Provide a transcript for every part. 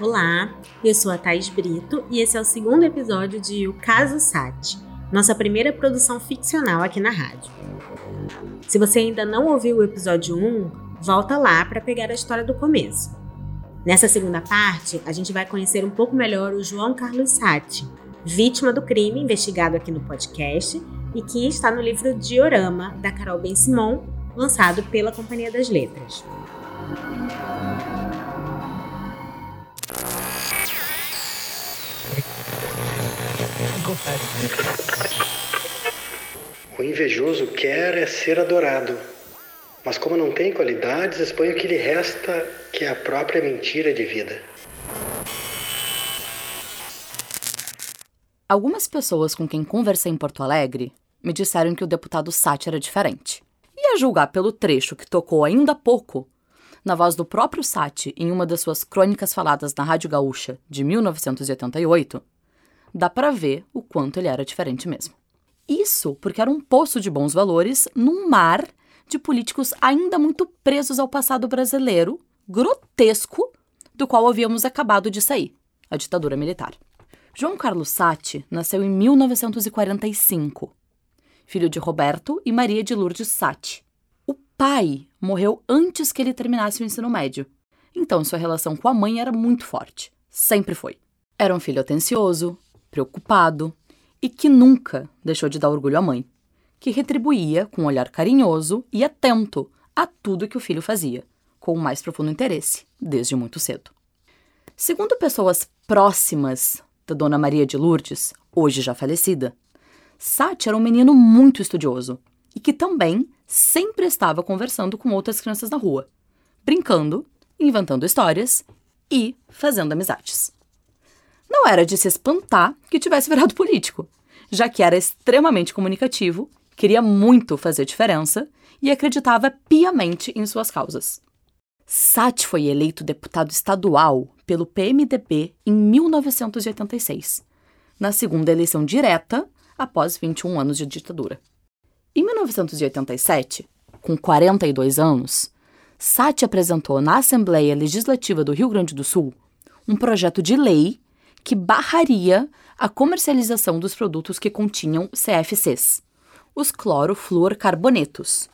Olá, eu sou a Thais Brito e esse é o segundo episódio de O Caso Sati, nossa primeira produção ficcional aqui na rádio. Se você ainda não ouviu o episódio 1, volta lá para pegar a história do começo. Nessa segunda parte, a gente vai conhecer um pouco melhor o João Carlos Sati, vítima do crime investigado aqui no podcast e que está no livro Diorama, da Carol Ben Simon, lançado pela Companhia das Letras. O invejoso quer é ser adorado, mas como não tem qualidades, expõe o que lhe resta, que é a própria mentira de vida. Algumas pessoas com quem conversei em Porto Alegre me disseram que o deputado Sati era diferente. E a julgar pelo trecho que tocou ainda há pouco, na voz do próprio Sati em uma das suas crônicas faladas na Rádio Gaúcha de 1988, dá para ver o quanto ele era diferente mesmo. Isso porque era um poço de bons valores num mar de políticos ainda muito presos ao passado brasileiro, grotesco, do qual havíamos acabado de sair a ditadura militar. João Carlos Sati nasceu em 1945, filho de Roberto e Maria de Lourdes Sati. O pai morreu antes que ele terminasse o ensino médio, então sua relação com a mãe era muito forte, sempre foi. Era um filho atencioso, preocupado e que nunca deixou de dar orgulho à mãe, que retribuía com um olhar carinhoso e atento a tudo que o filho fazia, com o mais profundo interesse, desde muito cedo. Segundo pessoas próximas da Dona Maria de Lourdes, hoje já falecida, Sati era um menino muito estudioso e que também sempre estava conversando com outras crianças na rua, brincando, inventando histórias e fazendo amizades não era de se espantar que tivesse virado político, já que era extremamente comunicativo, queria muito fazer diferença e acreditava piamente em suas causas. Sati foi eleito deputado estadual pelo PMDB em 1986, na segunda eleição direta após 21 anos de ditadura. Em 1987, com 42 anos, Sati apresentou na Assembleia Legislativa do Rio Grande do Sul um projeto de lei que barraria a comercialização dos produtos que continham CFCs, os clorofluorcarbonetos,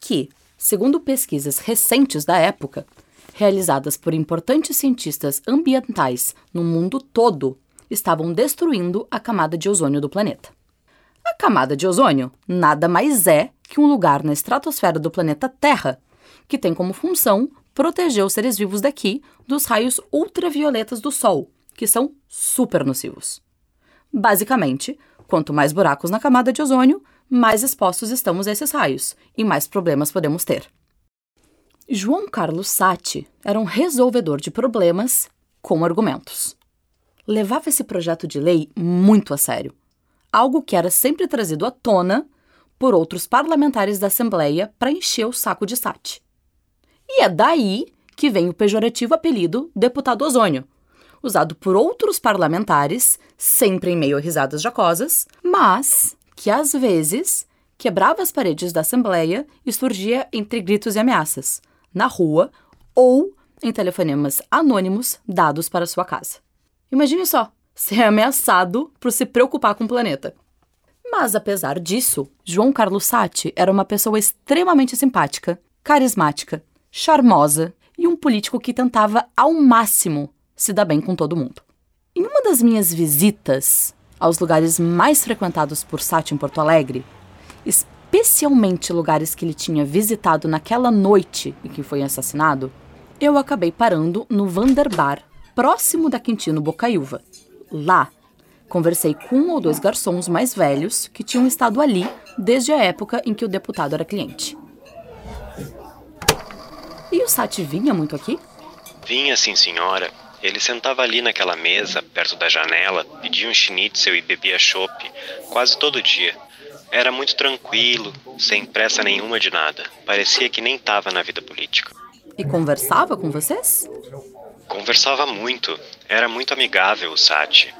que, segundo pesquisas recentes da época, realizadas por importantes cientistas ambientais no mundo todo, estavam destruindo a camada de ozônio do planeta. A camada de ozônio nada mais é que um lugar na estratosfera do planeta Terra que tem como função proteger os seres vivos daqui dos raios ultravioletas do Sol, que são super nocivos. Basicamente, quanto mais buracos na camada de ozônio, mais expostos estamos a esses raios e mais problemas podemos ter. João Carlos Sati era um resolvedor de problemas com argumentos. Levava esse projeto de lei muito a sério, algo que era sempre trazido à tona por outros parlamentares da Assembleia para encher o saco de Sati. E é daí que vem o pejorativo apelido deputado ozônio, usado por outros parlamentares, sempre em meio a risadas jocosas, mas que às vezes quebrava as paredes da Assembleia e surgia entre gritos e ameaças, na rua ou em telefonemas anônimos dados para sua casa. Imagine só, ser ameaçado por se preocupar com o planeta. Mas apesar disso, João Carlos Sati era uma pessoa extremamente simpática, carismática, charmosa e um político que tentava ao máximo se dá bem com todo mundo. Em uma das minhas visitas aos lugares mais frequentados por Sati em Porto Alegre, especialmente lugares que ele tinha visitado naquela noite em que foi assassinado, eu acabei parando no Vanderbar, próximo da Quintino Bocaiúva. Lá, conversei com um ou dois garçons mais velhos que tinham estado ali desde a época em que o deputado era cliente. E o Sati vinha muito aqui? Vinha, sim, senhora. Ele sentava ali naquela mesa, perto da janela, pedia um schnitzel e bebia chopp quase todo dia. Era muito tranquilo, sem pressa nenhuma de nada. Parecia que nem estava na vida política. E conversava com vocês? Conversava muito. Era muito amigável o Sati.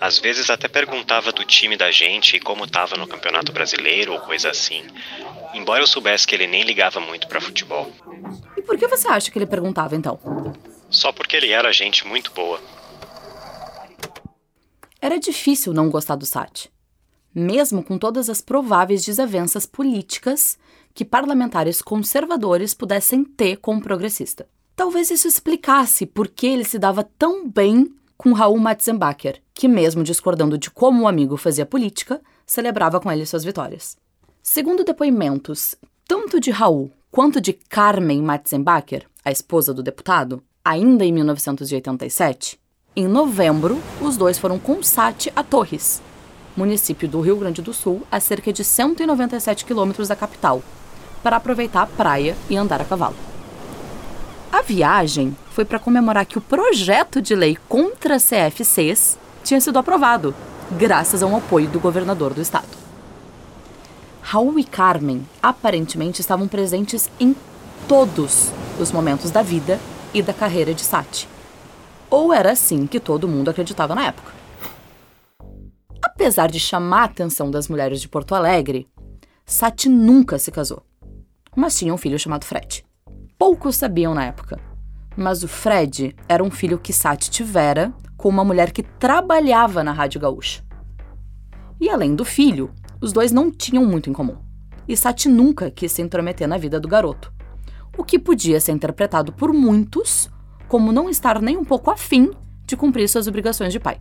Às vezes até perguntava do time da gente e como estava no Campeonato Brasileiro ou coisa assim. Embora eu soubesse que ele nem ligava muito para futebol. E por que você acha que ele perguntava então? Só porque ele era gente muito boa. Era difícil não gostar do Sati, mesmo com todas as prováveis desavenças políticas que parlamentares conservadores pudessem ter com o progressista. Talvez isso explicasse por que ele se dava tão bem com Raul Matzenbacher, que, mesmo discordando de como o amigo fazia política, celebrava com ele suas vitórias. Segundo depoimentos tanto de Raul quanto de Carmen Matzenbacher, a esposa do deputado, ainda em 1987, em novembro, os dois foram com Sati a Torres, município do Rio Grande do Sul, a cerca de 197 quilômetros da capital, para aproveitar a praia e andar a cavalo. A viagem foi para comemorar que o projeto de lei contra CFCs tinha sido aprovado, graças ao apoio do governador do estado. Raul e Carmen aparentemente estavam presentes em todos os momentos da vida e da carreira de Sati. Ou era assim que todo mundo acreditava na época. Apesar de chamar a atenção das mulheres de Porto Alegre, Sati nunca se casou, mas tinha um filho chamado Fred poucos sabiam na época. Mas o Fred era um filho que Sati tivera com uma mulher que trabalhava na Rádio Gaúcha. E além do filho, os dois não tinham muito em comum. E Sati nunca quis se intrometer na vida do garoto, o que podia ser interpretado por muitos como não estar nem um pouco afim de cumprir suas obrigações de pai.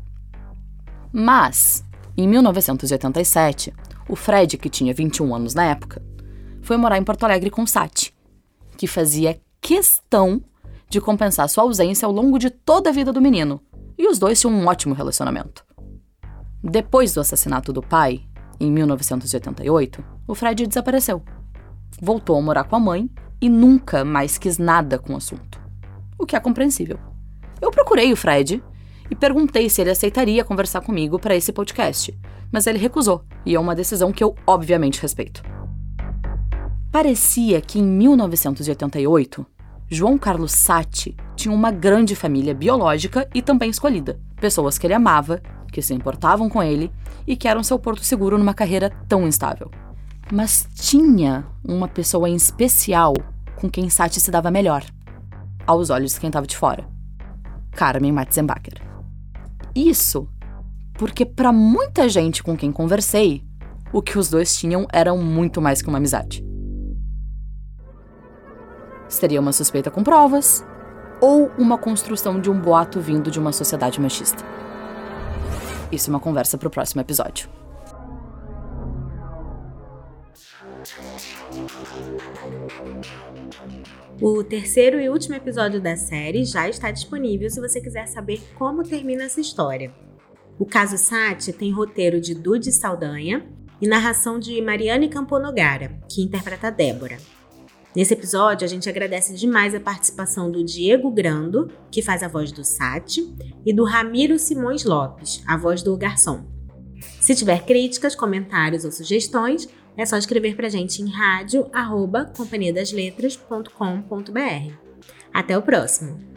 Mas, em 1987, o Fred, que tinha 21 anos na época, foi morar em Porto Alegre com Sati que fazia questão de compensar sua ausência ao longo de toda a vida do menino, e os dois tinham um ótimo relacionamento. Depois do assassinato do pai, em 1988, o Fred desapareceu. Voltou a morar com a mãe e nunca mais quis nada com o assunto. O que é compreensível. Eu procurei o Fred e perguntei se ele aceitaria conversar comigo para esse podcast, mas ele recusou, e é uma decisão que eu obviamente respeito. Parecia que em 1988, João Carlos Sati tinha uma grande família biológica e também escolhida. Pessoas que ele amava, que se importavam com ele e que eram seu porto seguro numa carreira tão instável. Mas tinha uma pessoa em especial com quem Sati se dava melhor, aos olhos de quem estava de fora: Carmen Matzenbacher. Isso porque, para muita gente com quem conversei, o que os dois tinham era muito mais que uma amizade. Seria uma suspeita com provas ou uma construção de um boato vindo de uma sociedade machista? Isso é uma conversa para o próximo episódio. O terceiro e último episódio da série já está disponível se você quiser saber como termina essa história. O caso Sati tem roteiro de Dude Saldanha e narração de Mariane Camponogara, que interpreta Débora. Nesse episódio, a gente agradece demais a participação do Diego Grando, que faz a voz do Sati, e do Ramiro Simões Lopes, a voz do garçom. Se tiver críticas, comentários ou sugestões, é só escrever pra gente em rádio@companhiadasletras.com.br. Até o próximo!